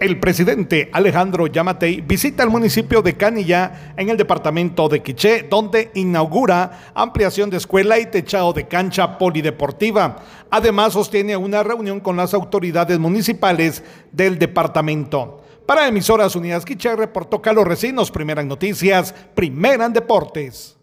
El presidente Alejandro Yamatei visita el municipio de Canilla en el departamento de Quiché, donde inaugura ampliación de escuela y techado de cancha polideportiva. Además, sostiene una reunión con las autoridades municipales del departamento. Para Emisoras Unidas Quiché, reportó Carlos Recinos, Primera Noticias, Primera en Deportes.